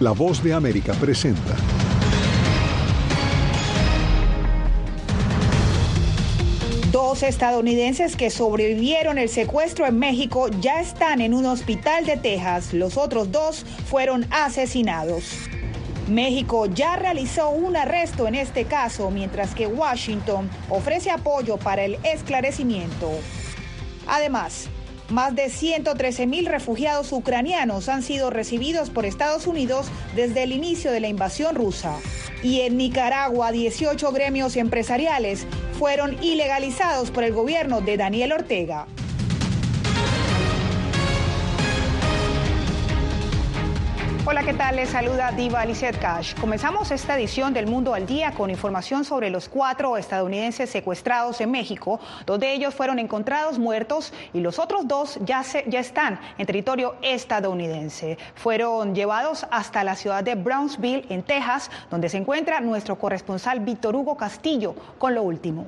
La voz de América presenta. Dos estadounidenses que sobrevivieron el secuestro en México ya están en un hospital de Texas. Los otros dos fueron asesinados. México ya realizó un arresto en este caso, mientras que Washington ofrece apoyo para el esclarecimiento. Además, más de 113 mil refugiados ucranianos han sido recibidos por Estados Unidos desde el inicio de la invasión rusa. Y en Nicaragua, 18 gremios empresariales fueron ilegalizados por el gobierno de Daniel Ortega. Hola, ¿qué tal? Les saluda Diva Lizette Cash. Comenzamos esta edición del Mundo al Día con información sobre los cuatro estadounidenses secuestrados en México, donde ellos fueron encontrados muertos y los otros dos ya, ya están en territorio estadounidense. Fueron llevados hasta la ciudad de Brownsville, en Texas, donde se encuentra nuestro corresponsal Víctor Hugo Castillo con lo último.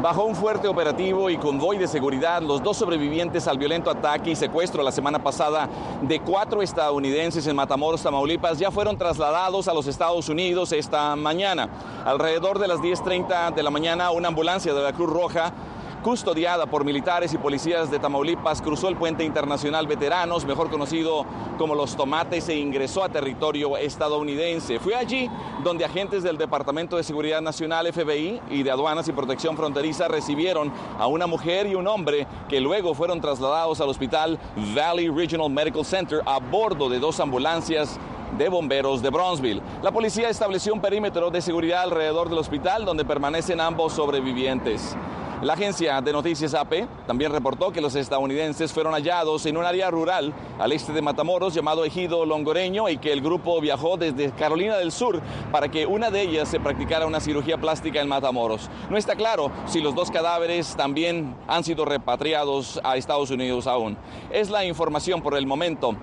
Bajo un fuerte operativo y convoy de seguridad, los dos sobrevivientes al violento ataque y secuestro la semana pasada de cuatro estadounidenses en Matamoros, Tamaulipas, ya fueron trasladados a los Estados Unidos esta mañana. Alrededor de las 10.30 de la mañana, una ambulancia de la Cruz Roja custodiada por militares y policías de Tamaulipas, cruzó el puente internacional Veteranos, mejor conocido como Los Tomates, e ingresó a territorio estadounidense. Fue allí donde agentes del Departamento de Seguridad Nacional, FBI, y de Aduanas y Protección Fronteriza recibieron a una mujer y un hombre que luego fueron trasladados al hospital Valley Regional Medical Center a bordo de dos ambulancias de bomberos de Bronzeville. La policía estableció un perímetro de seguridad alrededor del hospital donde permanecen ambos sobrevivientes. La agencia de noticias AP también reportó que los estadounidenses fueron hallados en un área rural al este de Matamoros llamado Ejido Longoreño y que el grupo viajó desde Carolina del Sur para que una de ellas se practicara una cirugía plástica en Matamoros. No está claro si los dos cadáveres también han sido repatriados a Estados Unidos aún. Es la información por el momento.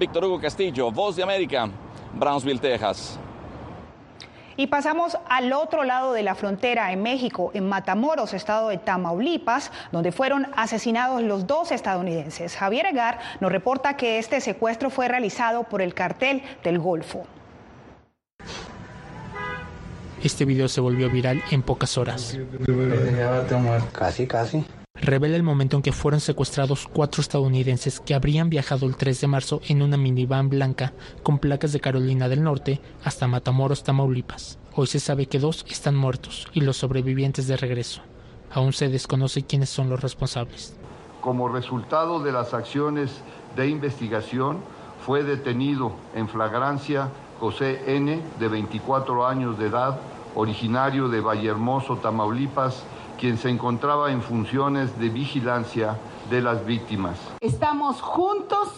Víctor Hugo Castillo, Voz de América, Brownsville, Texas. Y pasamos al otro lado de la frontera, en México, en Matamoros, estado de Tamaulipas, donde fueron asesinados los dos estadounidenses. Javier Egar nos reporta que este secuestro fue realizado por el cartel del Golfo. Este video se volvió viral en pocas horas. Casi, casi revela el momento en que fueron secuestrados cuatro estadounidenses que habrían viajado el 3 de marzo en una minivan blanca con placas de Carolina del Norte hasta Matamoros, Tamaulipas. Hoy se sabe que dos están muertos y los sobrevivientes de regreso. Aún se desconoce quiénes son los responsables. Como resultado de las acciones de investigación, fue detenido en flagrancia José N., de 24 años de edad, originario de Vallehermoso, Tamaulipas, quien se encontraba en funciones de vigilancia de las víctimas. Estamos juntos,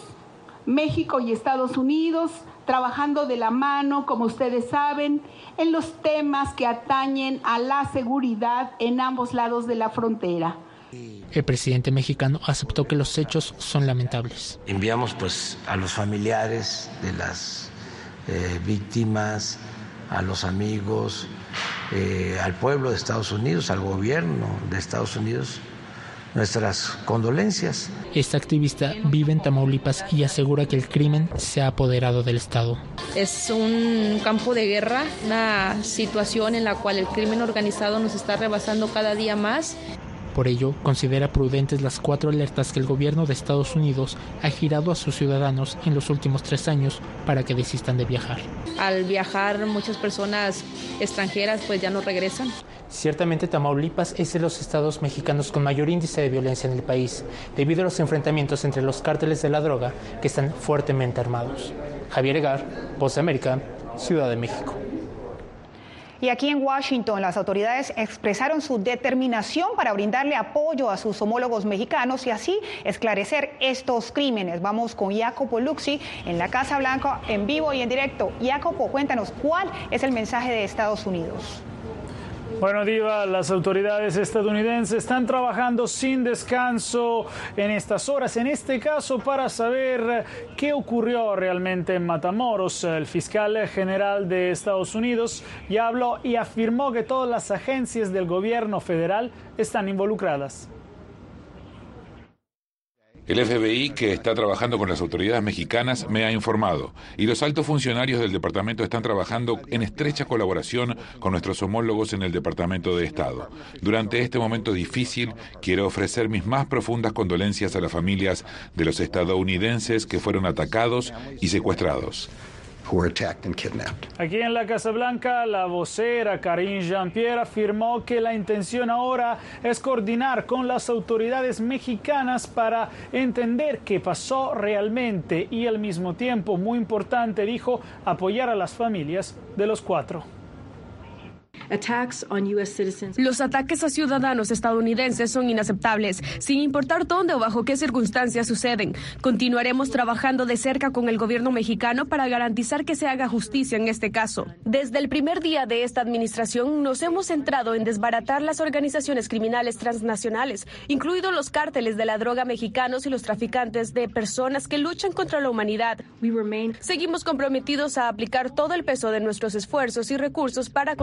México y Estados Unidos, trabajando de la mano, como ustedes saben, en los temas que atañen a la seguridad en ambos lados de la frontera. El presidente mexicano aceptó que los hechos son lamentables. Enviamos pues a los familiares de las eh, víctimas, a los amigos, eh, al pueblo de Estados Unidos, al gobierno de Estados Unidos, nuestras condolencias. Esta activista vive en Tamaulipas y asegura que el crimen se ha apoderado del Estado. Es un campo de guerra, una situación en la cual el crimen organizado nos está rebasando cada día más. Por ello, considera prudentes las cuatro alertas que el gobierno de Estados Unidos ha girado a sus ciudadanos en los últimos tres años para que desistan de viajar. Al viajar, muchas personas extranjeras pues ya no regresan. Ciertamente Tamaulipas es de los estados mexicanos con mayor índice de violencia en el país, debido a los enfrentamientos entre los cárteles de la droga que están fuertemente armados. Javier Egar, Voz de América, Ciudad de México. Y aquí en Washington las autoridades expresaron su determinación para brindarle apoyo a sus homólogos mexicanos y así esclarecer estos crímenes. Vamos con Jacopo Luxi en la Casa Blanca en vivo y en directo. Jacopo, cuéntanos cuál es el mensaje de Estados Unidos. Bueno, Diva, las autoridades estadounidenses están trabajando sin descanso en estas horas, en este caso para saber qué ocurrió realmente en Matamoros. El fiscal general de Estados Unidos ya habló y afirmó que todas las agencias del gobierno federal están involucradas. El FBI, que está trabajando con las autoridades mexicanas, me ha informado, y los altos funcionarios del departamento están trabajando en estrecha colaboración con nuestros homólogos en el Departamento de Estado. Durante este momento difícil, quiero ofrecer mis más profundas condolencias a las familias de los estadounidenses que fueron atacados y secuestrados. Aquí en la Casa Blanca, la vocera Karine Jean-Pierre afirmó que la intención ahora es coordinar con las autoridades mexicanas para entender qué pasó realmente y al mismo tiempo, muy importante, dijo, apoyar a las familias de los cuatro. Los ataques a ciudadanos estadounidenses son inaceptables, sin importar dónde o bajo qué circunstancias suceden. Continuaremos trabajando de cerca con el gobierno mexicano para garantizar que se haga justicia en este caso. Desde el primer día de esta administración nos hemos centrado en desbaratar las organizaciones criminales transnacionales, incluidos los cárteles de la droga mexicanos y los traficantes de personas que luchan contra la humanidad. Seguimos comprometidos a aplicar todo el peso de nuestros esfuerzos y recursos para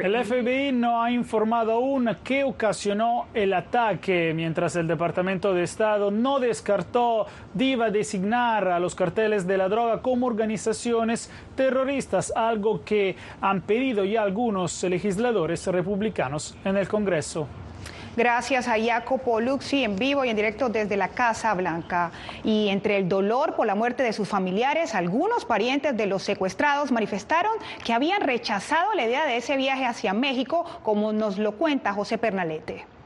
el FBI no ha informado aún qué ocasionó el ataque, mientras el Departamento de Estado no descartó diva designar a los carteles de la droga como organizaciones terroristas, algo que han pedido ya algunos legisladores republicanos en el Congreso. Gracias a Jacopo Luxi en vivo y en directo desde la Casa Blanca. Y entre el dolor por la muerte de sus familiares, algunos parientes de los secuestrados manifestaron que habían rechazado la idea de ese viaje hacia México, como nos lo cuenta José Pernalete.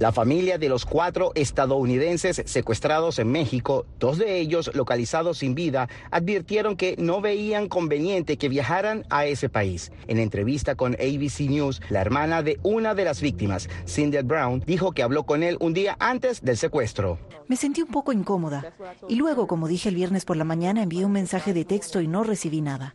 La familia de los cuatro estadounidenses secuestrados en México, dos de ellos localizados sin vida, advirtieron que no veían conveniente que viajaran a ese país. En entrevista con ABC News, la hermana de una de las víctimas, Cindy Brown, dijo que habló con él un día antes del secuestro. Me sentí un poco incómoda y luego, como dije el viernes por la mañana, envié un mensaje de texto y no recibí nada.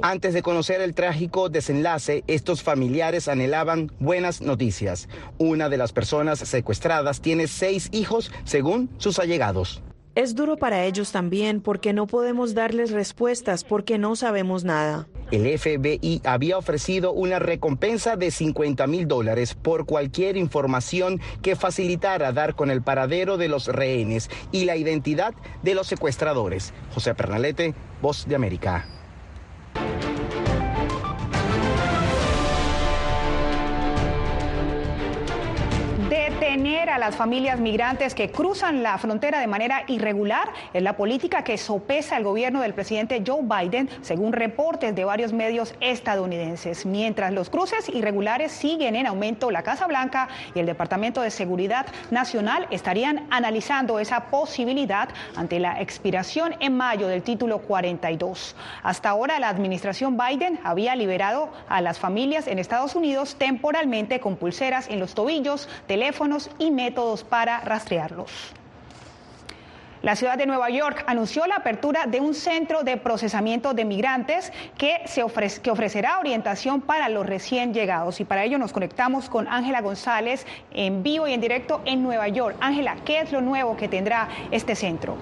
Antes de conocer el trágico desenlace, estos familiares anhelaban buenas noticias. Una de las personas secuestradas tiene seis hijos, según sus allegados. Es duro para ellos también porque no podemos darles respuestas porque no sabemos nada. El FBI había ofrecido una recompensa de 50 mil dólares por cualquier información que facilitara dar con el paradero de los rehenes y la identidad de los secuestradores. José Pernalete, Voz de América. Detener a las familias migrantes que cruzan la frontera de manera irregular es la política que sopesa el gobierno del presidente Joe Biden, según reportes de varios medios estadounidenses. Mientras los cruces irregulares siguen en aumento, la Casa Blanca y el Departamento de Seguridad Nacional estarían analizando esa posibilidad ante la expiración en mayo del título 42. Hasta ahora la administración Biden había liberado a las familias en Estados Unidos temporalmente con pulseras en los tobillos, teléfonos y métodos para rastrearlos. La ciudad de Nueva York anunció la apertura de un centro de procesamiento de migrantes que, se que ofrecerá orientación para los recién llegados. Y para ello nos conectamos con Ángela González en vivo y en directo en Nueva York. Ángela, ¿qué es lo nuevo que tendrá este centro?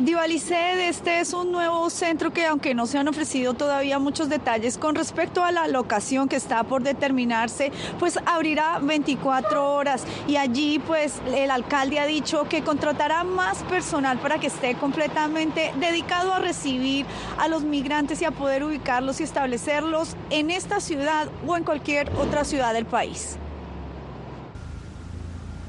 Divaliced, este es un nuevo centro que aunque no se han ofrecido todavía muchos detalles con respecto a la locación que está por determinarse, pues abrirá 24 horas y allí pues el alcalde ha dicho que contratará más personal para que esté completamente dedicado a recibir a los migrantes y a poder ubicarlos y establecerlos en esta ciudad o en cualquier otra ciudad del país.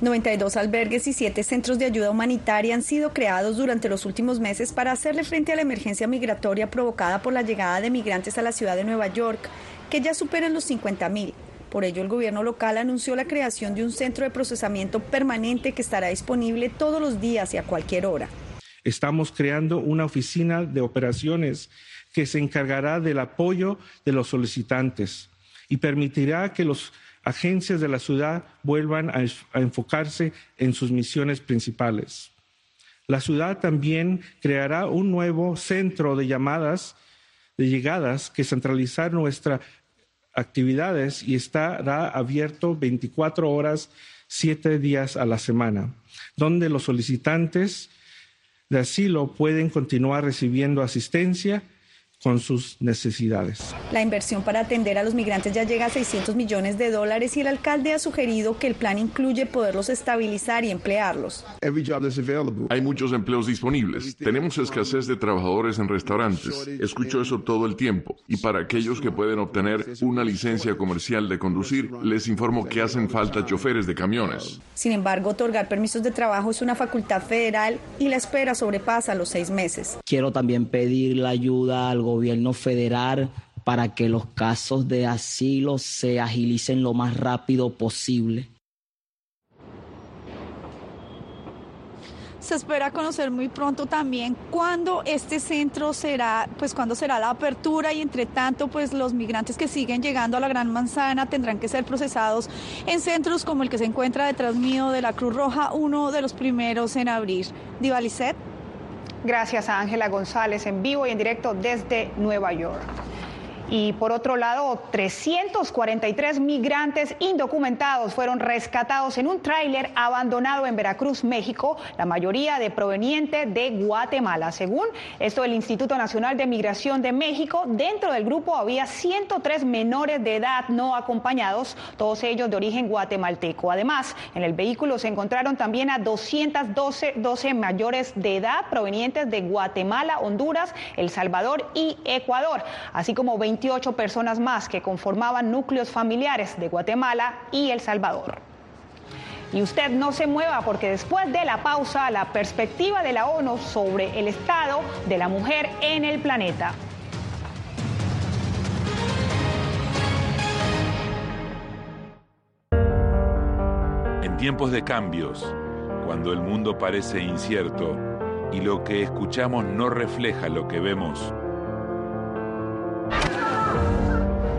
92 albergues y 7 centros de ayuda humanitaria han sido creados durante los últimos meses para hacerle frente a la emergencia migratoria provocada por la llegada de migrantes a la ciudad de Nueva York, que ya superan los 50 mil. Por ello, el gobierno local anunció la creación de un centro de procesamiento permanente que estará disponible todos los días y a cualquier hora. Estamos creando una oficina de operaciones que se encargará del apoyo de los solicitantes y permitirá que los agencias de la ciudad vuelvan a, enfocarse en sus misiones principales. La ciudad también creará un nuevo centro de llamadas, de llegadas, que centralizará nuestras actividades y estará abierto 24 horas, 7 días a la semana, donde los solicitantes de asilo pueden continuar recibiendo asistencia con sus necesidades. La inversión para atender a los migrantes ya llega a 600 millones de dólares y el alcalde ha sugerido que el plan incluye poderlos estabilizar y emplearlos. Hay muchos empleos disponibles. Tenemos escasez de trabajadores en restaurantes. Escucho eso todo el tiempo. Y para aquellos que pueden obtener una licencia comercial de conducir, les informo que hacen falta choferes de camiones. Sin embargo, otorgar permisos de trabajo es una facultad federal y la espera sobrepasa los seis meses. Quiero también pedir la ayuda al gobierno federal para que los casos de asilo se agilicen lo más rápido posible. Se espera conocer muy pronto también cuándo este centro será, pues cuándo será la apertura y entre tanto, pues los migrantes que siguen llegando a la Gran Manzana tendrán que ser procesados en centros como el que se encuentra detrás mío de la Cruz Roja, uno de los primeros en abrir. Divalicet. Gracias a Ángela González en vivo y en directo desde Nueva York. Y por otro lado, 343 migrantes indocumentados fueron rescatados en un tráiler abandonado en Veracruz, México, la mayoría de provenientes de Guatemala. Según esto del Instituto Nacional de Migración de México, dentro del grupo había 103 menores de edad no acompañados, todos ellos de origen guatemalteco. Además, en el vehículo se encontraron también a 212 12 mayores de edad provenientes de Guatemala, Honduras, El Salvador y Ecuador, así como 20 28 personas más que conformaban núcleos familiares de Guatemala y El Salvador. Y usted no se mueva porque después de la pausa, la perspectiva de la ONU sobre el estado de la mujer en el planeta. En tiempos de cambios, cuando el mundo parece incierto y lo que escuchamos no refleja lo que vemos,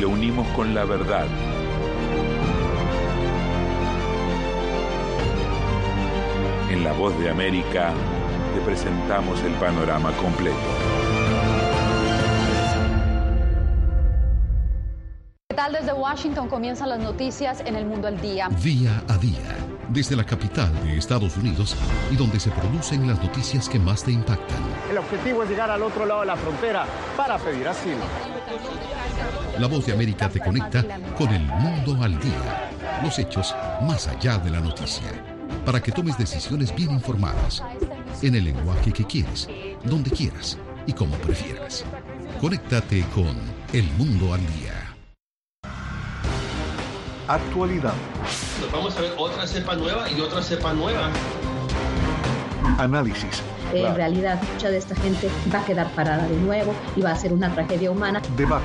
lo unimos con la verdad. En La Voz de América te presentamos el panorama completo. ¿Qué tal? Desde Washington comienzan las noticias en el mundo al día. Día a día, desde la capital de Estados Unidos y donde se producen las noticias que más te impactan. El objetivo es llegar al otro lado de la frontera para pedir asilo. La voz de América te conecta con el mundo al día, los hechos más allá de la noticia, para que tomes decisiones bien informadas, en el lenguaje que quieres, donde quieras y como prefieras. Conéctate con El Mundo al Día. Actualidad. Nos vamos a ver otra cepa nueva y otra cepa nueva. Análisis en realidad mucha de esta gente va a quedar parada de nuevo y va a ser una tragedia humana. Debate.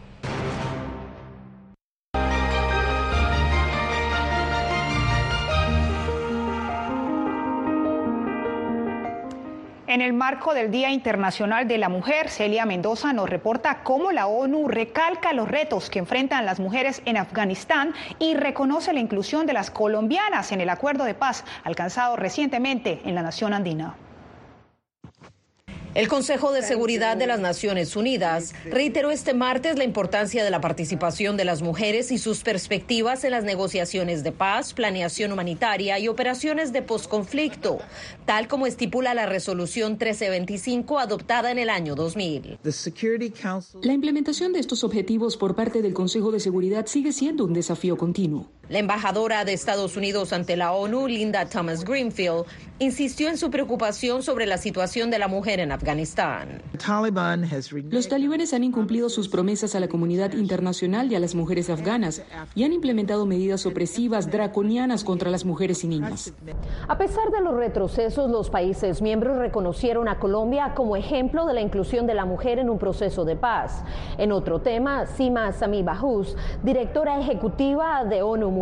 En el marco del Día Internacional de la Mujer, Celia Mendoza nos reporta cómo la ONU recalca los retos que enfrentan las mujeres en Afganistán y reconoce la inclusión de las colombianas en el acuerdo de paz alcanzado recientemente en la nación andina. El Consejo de Seguridad de las Naciones Unidas reiteró este martes la importancia de la participación de las mujeres y sus perspectivas en las negociaciones de paz, planeación humanitaria y operaciones de posconflicto, tal como estipula la resolución 1325 adoptada en el año 2000. La implementación de estos objetivos por parte del Consejo de Seguridad sigue siendo un desafío continuo. La embajadora de Estados Unidos ante la ONU, Linda Thomas Greenfield, insistió en su preocupación sobre la situación de la mujer en Afganistán. Los talibanes han incumplido sus promesas a la comunidad internacional y a las mujeres afganas y han implementado medidas opresivas draconianas contra las mujeres y niñas. A pesar de los retrocesos, los países miembros reconocieron a Colombia como ejemplo de la inclusión de la mujer en un proceso de paz. En otro tema, Sima Sami Bahous, directora ejecutiva de ONU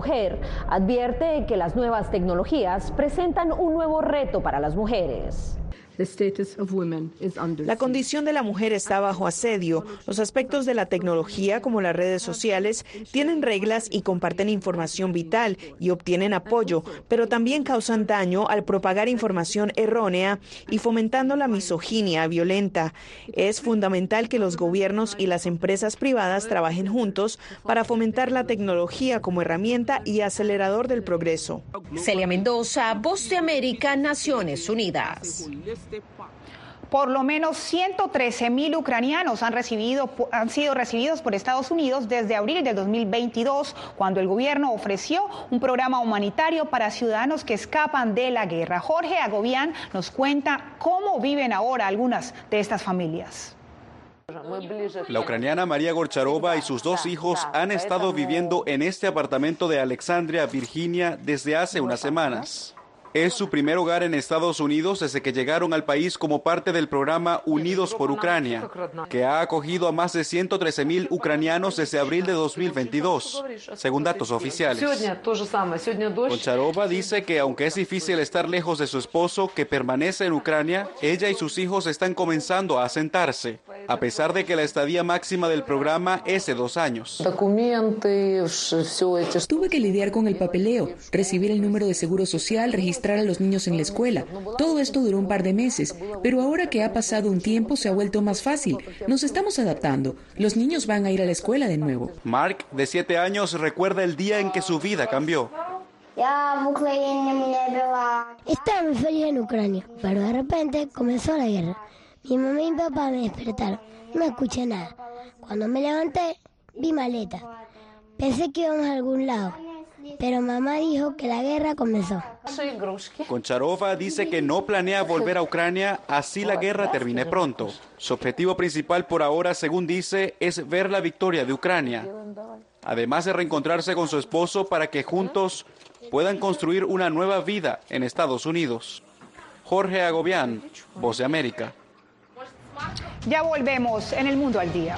Advierte que las nuevas tecnologías presentan un nuevo reto para las mujeres. La condición de la mujer está bajo asedio. Los aspectos de la tecnología, como las redes sociales, tienen reglas y comparten información vital y obtienen apoyo, pero también causan daño al propagar información errónea y fomentando la misoginia violenta. Es fundamental que los gobiernos y las empresas privadas trabajen juntos para fomentar la tecnología como herramienta y acelerador del progreso. Celia Mendoza, Voz de América, Naciones Unidas. Por lo menos 113 mil ucranianos han, recibido, han sido recibidos por Estados Unidos desde abril del 2022, cuando el gobierno ofreció un programa humanitario para ciudadanos que escapan de la guerra. Jorge Agobián nos cuenta cómo viven ahora algunas de estas familias. La ucraniana María Gorcharova y sus dos hijos han estado viviendo en este apartamento de Alexandria, Virginia, desde hace unas semanas. Es su primer hogar en Estados Unidos desde que llegaron al país como parte del programa Unidos por Ucrania, que ha acogido a más de 113 mil ucranianos desde abril de 2022, según datos oficiales. Koncharova dice que aunque es difícil estar lejos de su esposo, que permanece en Ucrania, ella y sus hijos están comenzando a asentarse, a pesar de que la estadía máxima del programa es de dos años. Tuve que lidiar con el papeleo, recibir el número de seguro social, registrar a los niños en la escuela. Todo esto duró un par de meses, pero ahora que ha pasado un tiempo se ha vuelto más fácil. Nos estamos adaptando. Los niños van a ir a la escuela de nuevo. Mark, de siete años, recuerda el día en que su vida cambió. Estaba muy feliz en Ucrania, pero de repente comenzó la guerra. Mi mamá y mi papá me despertaron. No escuché nada. Cuando me levanté, vi maleta. Pensé que íbamos a algún lado pero mamá dijo que la guerra comenzó. Koncharova dice que no planea volver a Ucrania así la guerra termine pronto. Su objetivo principal por ahora, según dice, es ver la victoria de Ucrania, además de reencontrarse con su esposo para que juntos puedan construir una nueva vida en Estados Unidos. Jorge Agobián, Voz de América. Ya volvemos en el mundo al día.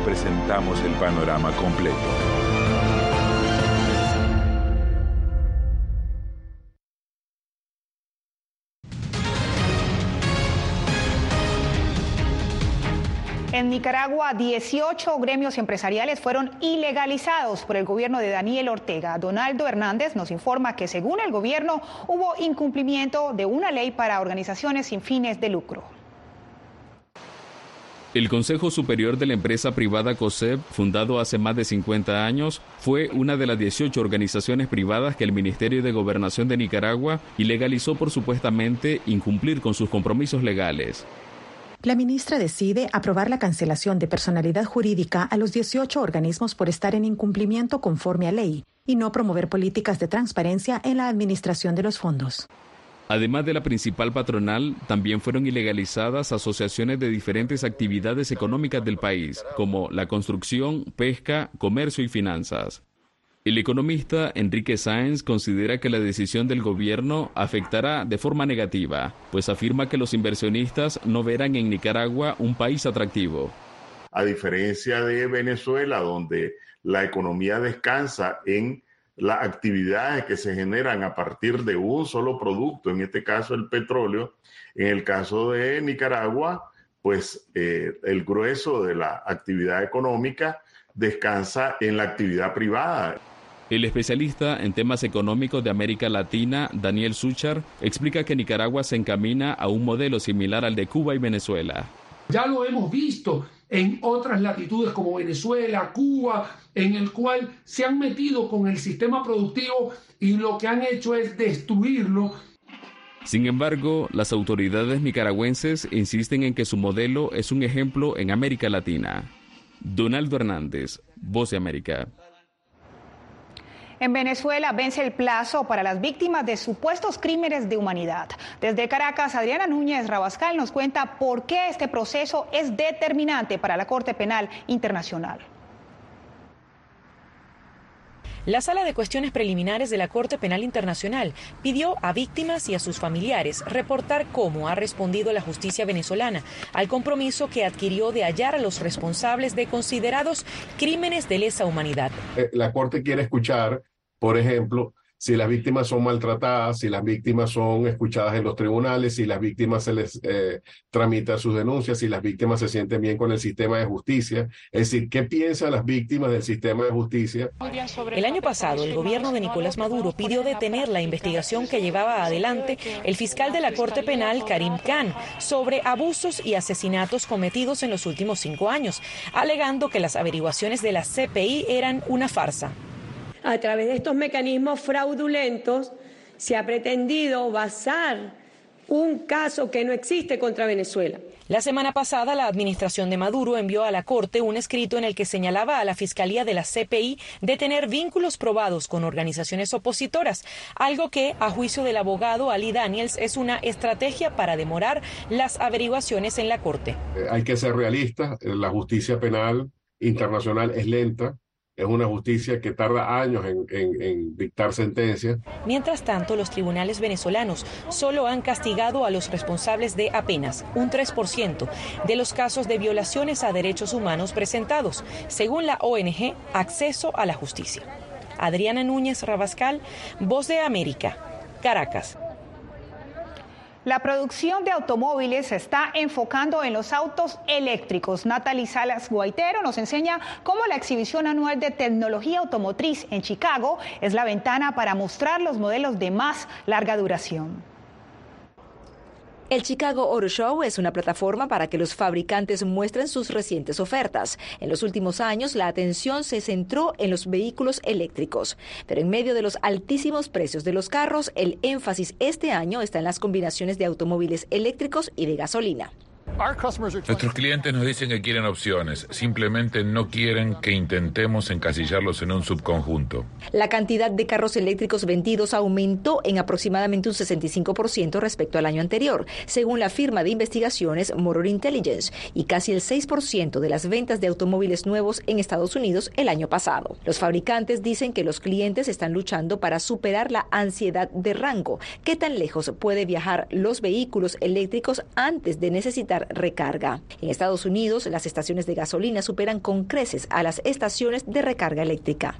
presentamos el panorama completo. En Nicaragua, 18 gremios empresariales fueron ilegalizados por el gobierno de Daniel Ortega. Donaldo Hernández nos informa que según el gobierno hubo incumplimiento de una ley para organizaciones sin fines de lucro. El Consejo Superior de la empresa privada COSEP, fundado hace más de 50 años, fue una de las 18 organizaciones privadas que el Ministerio de Gobernación de Nicaragua ilegalizó por supuestamente incumplir con sus compromisos legales. La ministra decide aprobar la cancelación de personalidad jurídica a los 18 organismos por estar en incumplimiento conforme a ley y no promover políticas de transparencia en la administración de los fondos. Además de la principal patronal, también fueron ilegalizadas asociaciones de diferentes actividades económicas del país, como la construcción, pesca, comercio y finanzas. El economista Enrique Sáenz considera que la decisión del gobierno afectará de forma negativa, pues afirma que los inversionistas no verán en Nicaragua un país atractivo. A diferencia de Venezuela, donde la economía descansa en las actividades que se generan a partir de un solo producto, en este caso el petróleo, en el caso de Nicaragua, pues eh, el grueso de la actividad económica descansa en la actividad privada. El especialista en temas económicos de América Latina, Daniel Suchar, explica que Nicaragua se encamina a un modelo similar al de Cuba y Venezuela. Ya lo hemos visto en otras latitudes como Venezuela, Cuba, en el cual se han metido con el sistema productivo y lo que han hecho es destruirlo. Sin embargo, las autoridades nicaragüenses insisten en que su modelo es un ejemplo en América Latina. Donaldo Hernández, Voz de América. En Venezuela vence el plazo para las víctimas de supuestos crímenes de humanidad. Desde Caracas, Adriana Núñez Rabascal nos cuenta por qué este proceso es determinante para la Corte Penal Internacional. La Sala de Cuestiones Preliminares de la Corte Penal Internacional pidió a víctimas y a sus familiares reportar cómo ha respondido la justicia venezolana al compromiso que adquirió de hallar a los responsables de considerados crímenes de lesa humanidad. Eh, la Corte quiere escuchar, por ejemplo, si las víctimas son maltratadas, si las víctimas son escuchadas en los tribunales, si las víctimas se les eh, tramita sus denuncias, si las víctimas se sienten bien con el sistema de justicia. Es decir, ¿qué piensan las víctimas del sistema de justicia? El año pasado, el gobierno de Nicolás Maduro pidió detener la investigación que llevaba adelante el fiscal de la Corte Penal, Karim Khan, sobre abusos y asesinatos cometidos en los últimos cinco años, alegando que las averiguaciones de la CPI eran una farsa a través de estos mecanismos fraudulentos se ha pretendido basar un caso que no existe contra Venezuela. La semana pasada, la administración de Maduro envió a la Corte un escrito en el que señalaba a la Fiscalía de la CPI de tener vínculos probados con organizaciones opositoras, algo que, a juicio del abogado Ali Daniels, es una estrategia para demorar las averiguaciones en la Corte. Eh, hay que ser realistas, la justicia penal internacional es lenta, es una justicia que tarda años en, dictar sentencias. Mientras tanto, los tribunales venezolanos solo han castigado a los responsables de apenas un 3% de los casos de violaciones a derechos humanos presentados, según la ONG Acceso a la Justicia. Adriana Núñez Rabascal, Voz de América, Caracas. La producción de automóviles se está enfocando en los autos eléctricos. Natalie Salas Guaitero nos enseña cómo la exhibición anual de tecnología automotriz en Chicago es la ventana para mostrar los modelos de más larga duración. El Chicago Auto Show es una plataforma para que los fabricantes muestren sus recientes ofertas. En los últimos años, la atención se centró en los vehículos eléctricos, pero en medio de los altísimos precios de los carros, el énfasis este año está en las combinaciones de automóviles eléctricos y de gasolina. Nuestros clientes nos dicen que quieren opciones, simplemente no quieren que intentemos encasillarlos en un subconjunto. La cantidad de carros eléctricos vendidos aumentó en aproximadamente un 65% respecto al año anterior, según la firma de investigaciones Motor Intelligence, y casi el 6% de las ventas de automóviles nuevos en Estados Unidos el año pasado. Los fabricantes dicen que los clientes están luchando para superar la ansiedad de rango. ¿Qué tan lejos puede viajar los vehículos eléctricos antes de necesitar recarga. En Estados Unidos, las estaciones de gasolina superan con creces a las estaciones de recarga eléctrica.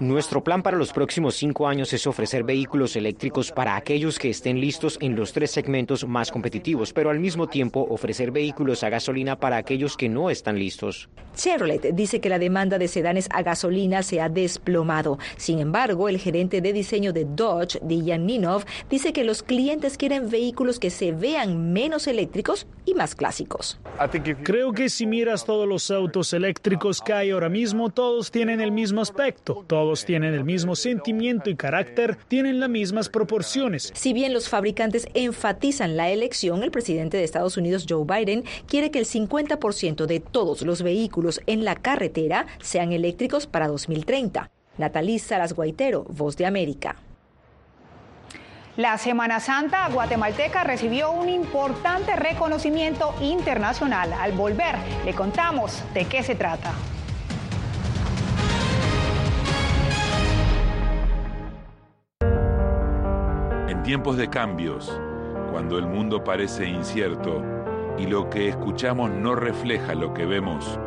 Nuestro plan para los próximos cinco años es ofrecer vehículos eléctricos para aquellos que estén listos en los tres segmentos más competitivos, pero al mismo tiempo ofrecer vehículos a gasolina para aquellos que no están listos. Chevrolet dice que la demanda de sedanes a gasolina se ha desplomado. Sin embargo, el gerente de diseño de Dodge, Dijan Ninov, dice que los clientes quieren vehículos que se vean menos eléctricos y más clásicos. Creo que si miras todos los autos eléctricos que hay ahora mismo, todos tienen el mismo aspecto, todos tienen el mismo sentimiento y carácter, tienen las mismas proporciones. Si bien los fabricantes enfatizan la elección, el presidente de Estados Unidos, Joe Biden, quiere que el 50% de todos los vehículos en la carretera sean eléctricos para 2030. Natalisa Salas Guaitero, Voz de América. La Semana Santa guatemalteca recibió un importante reconocimiento internacional. Al volver, le contamos de qué se trata. En tiempos de cambios, cuando el mundo parece incierto y lo que escuchamos no refleja lo que vemos,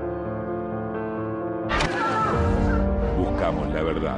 buscamos la verdad.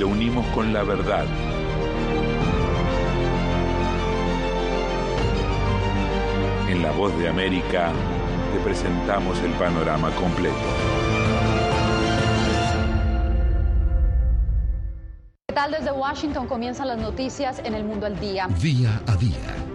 lo unimos con la verdad. En La Voz de América te presentamos el panorama completo. ¿Qué tal desde Washington comienzan las noticias en el mundo al día? Día a día,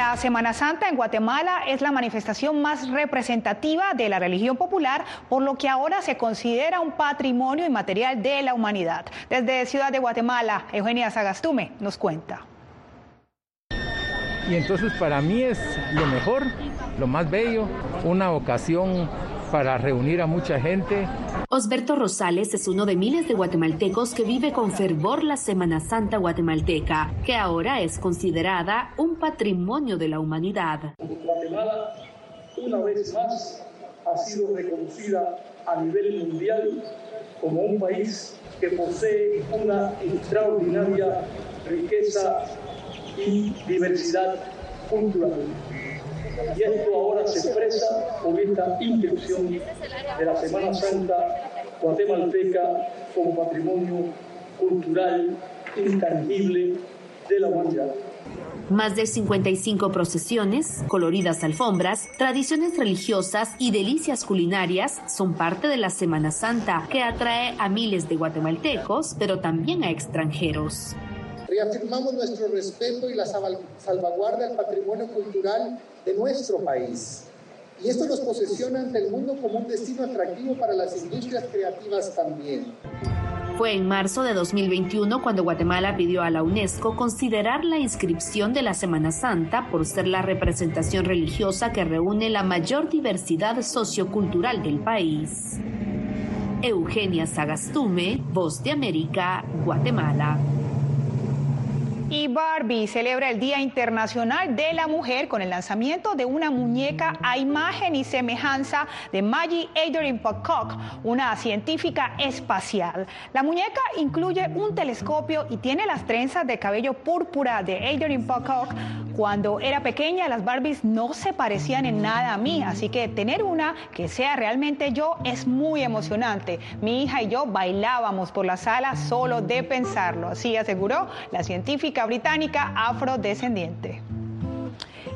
La Semana Santa en Guatemala es la manifestación más representativa de la religión popular, por lo que ahora se considera un patrimonio inmaterial de la humanidad. Desde Ciudad de Guatemala, Eugenia Sagastume nos cuenta. Y entonces para mí es lo mejor, lo más bello, una ocasión para reunir a mucha gente. Osberto Rosales es uno de miles de guatemaltecos que vive con fervor la Semana Santa guatemalteca, que ahora es considerada un patrimonio de la humanidad. Guatemala, una vez más, ha sido reconocida a nivel mundial como un país que posee una extraordinaria riqueza y diversidad cultural. Y esto ahora se expresa con esta inscripción de la Semana Santa guatemalteca como patrimonio cultural intangible de la humanidad. Más de 55 procesiones, coloridas alfombras, tradiciones religiosas y delicias culinarias son parte de la Semana Santa que atrae a miles de guatemaltecos, pero también a extranjeros. Reafirmamos nuestro respeto y la salvaguarda del patrimonio cultural de nuestro país. Y esto nos posiciona ante el mundo como un destino atractivo para las industrias creativas también. Fue en marzo de 2021 cuando Guatemala pidió a la UNESCO considerar la inscripción de la Semana Santa por ser la representación religiosa que reúne la mayor diversidad sociocultural del país. Eugenia Sagastume, Voz de América, Guatemala. Y Barbie celebra el Día Internacional de la Mujer con el lanzamiento de una muñeca a imagen y semejanza de Maggie Adrian Pocock, una científica espacial. La muñeca incluye un telescopio y tiene las trenzas de cabello púrpura de Adrian Pocock. Cuando era pequeña, las Barbies no se parecían en nada a mí, así que tener una que sea realmente yo es muy emocionante. Mi hija y yo bailábamos por la sala solo de pensarlo, así aseguró la científica británica afrodescendiente.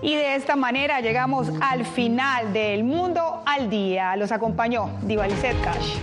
Y de esta manera llegamos al final del mundo al día. Los acompañó Divalicet Cash.